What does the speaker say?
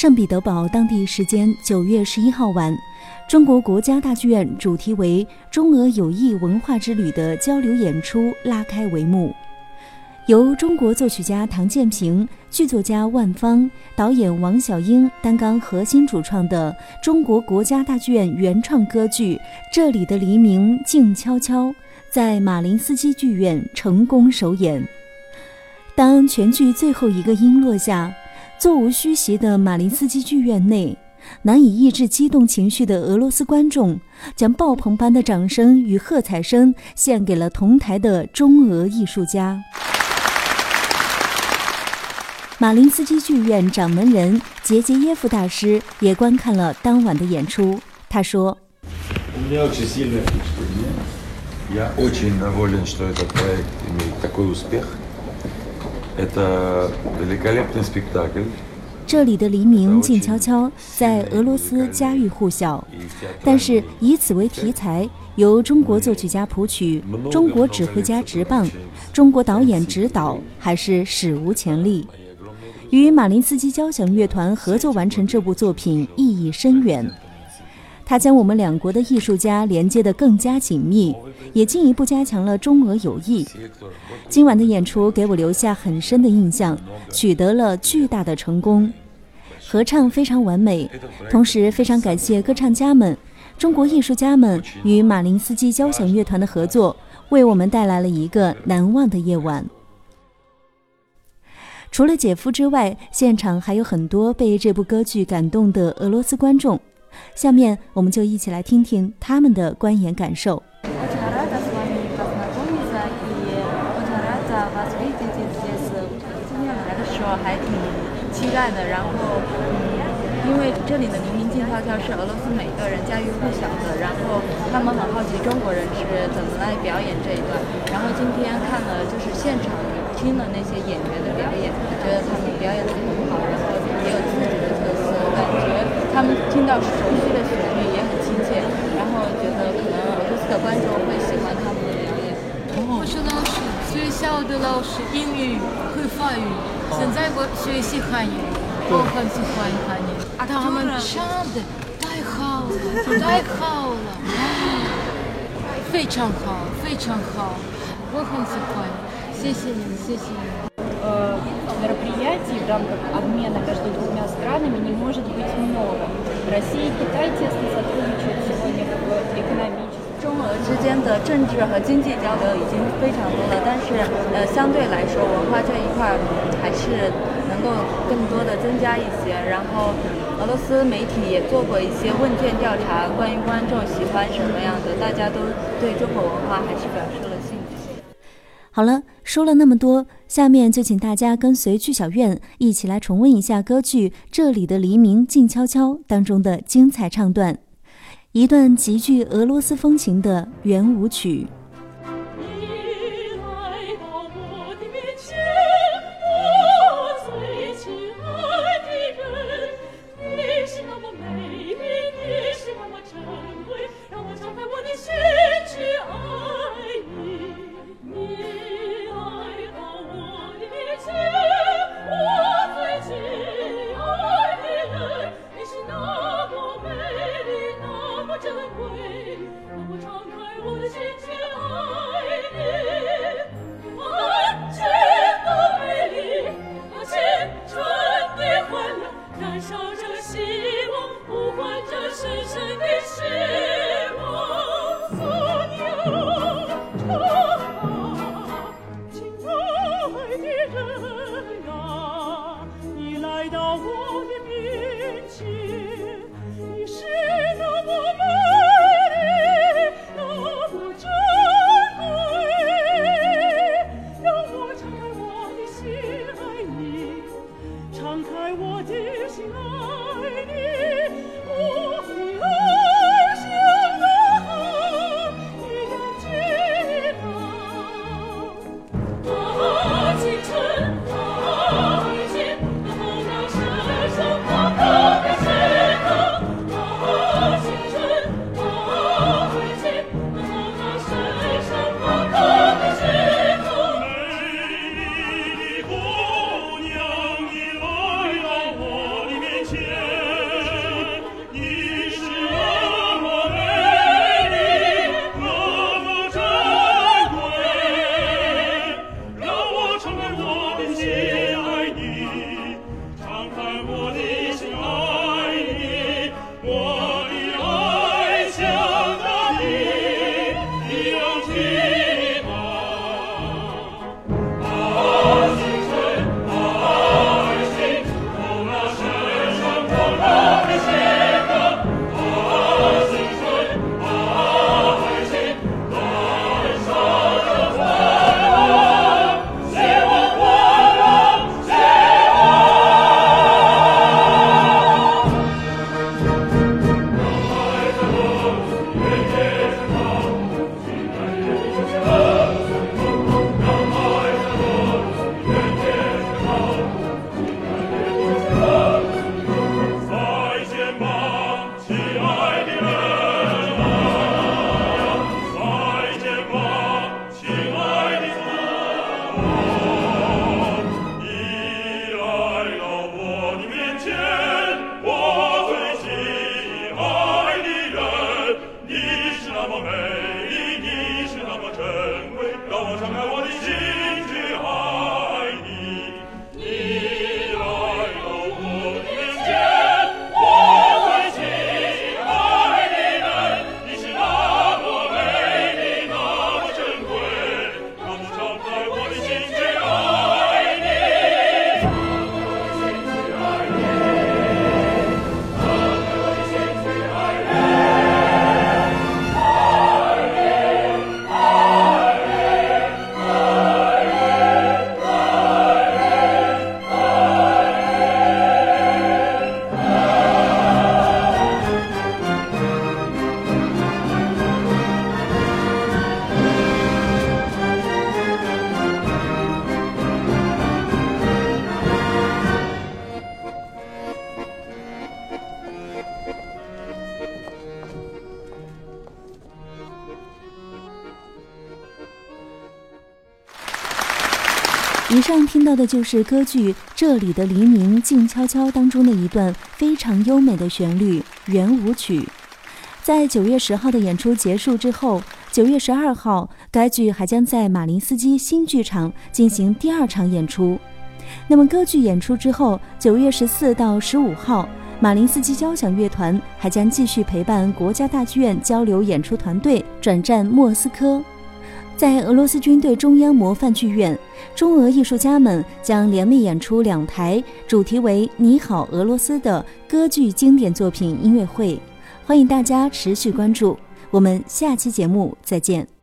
圣彼得堡当地时间九月十一号晚，中国国家大剧院主题为“中俄友谊文化之旅”的交流演出拉开帷幕。由中国作曲家唐建平、剧作家万芳、导演王小英担纲核心主创的中国国家大剧院原创歌剧《这里的黎明静悄悄》在马林斯基剧院成功首演。当全剧最后一个音落下，座无虚席的马林斯基剧院内，难以抑制激动情绪的俄罗斯观众将爆棚般的掌声与喝彩声献给了同台的中俄艺术家。马林斯基剧院掌门人杰杰耶夫大师也观看了当晚的演出。他说：“这里的黎明静悄悄，在俄罗斯家喻户晓。但是以此为题材，由中国作曲家谱曲，中国指挥家执棒，中国导演指导，还是史无前例。”与马林斯基交响乐团合作完成这部作品意义深远，它将我们两国的艺术家连接得更加紧密，也进一步加强了中俄友谊。今晚的演出给我留下很深的印象，取得了巨大的成功，合唱非常完美。同时，非常感谢歌唱家们、中国艺术家们与马林斯基交响乐团的合作，为我们带来了一个难忘的夜晚。除了姐夫之外，现场还有很多被这部歌剧感动的俄罗斯观众。下面我们就一起来听听他们的观演感受。今天来的时候还挺期待的，然后嗯。因为这里的黎明静悄悄是俄罗斯每个人家喻户晓的，然后他们很好奇中国人是怎么来表演这一段。然后今天看了就是现场听了那些演员的表演，觉得他们表演的很好，他们听到熟悉的旋律也很亲切，然后觉得可能俄罗斯的观众会喜欢他们的表演。我是老师，学校的老师，英语会法语，现在我学习汉语，我很喜欢汉语。他们唱的太好了，太好了，非常好，非常好，我很喜欢，谢谢你，谢谢你。呃，мероприятий в рамках обмена между двумя странами не может быть много. Россия и Китай тесно сотрудничают сегодня в экономическом. 中俄之间的政治和经济交流已经非常多了，但是呃，相对来说，文化这一块还是能够更多的增加一些。然后，俄罗斯媒体也做过一些问卷调查，关于观众喜欢什么样的，大家都对中国文化还是表示了兴趣。 好了，说了那么多，下面就请大家跟随剧小院一起来重温一下歌剧《这里的黎明静悄悄》当中的精彩唱段。一段极具俄罗斯风情的圆舞曲。珍贵，让我敞开我的心情。以上听到的就是歌剧《这里的黎明静悄悄》当中的一段非常优美的旋律圆舞曲。在九月十号的演出结束之后，九月十二号，该剧还将在马林斯基新剧场进行第二场演出。那么，歌剧演出之后，九月十四到十五号，马林斯基交响乐团还将继续陪伴国家大剧院交流演出团队转战莫斯科。在俄罗斯军队中央模范剧院，中俄艺术家们将联袂演出两台主题为《你好，俄罗斯》的歌剧经典作品音乐会，欢迎大家持续关注。我们下期节目再见。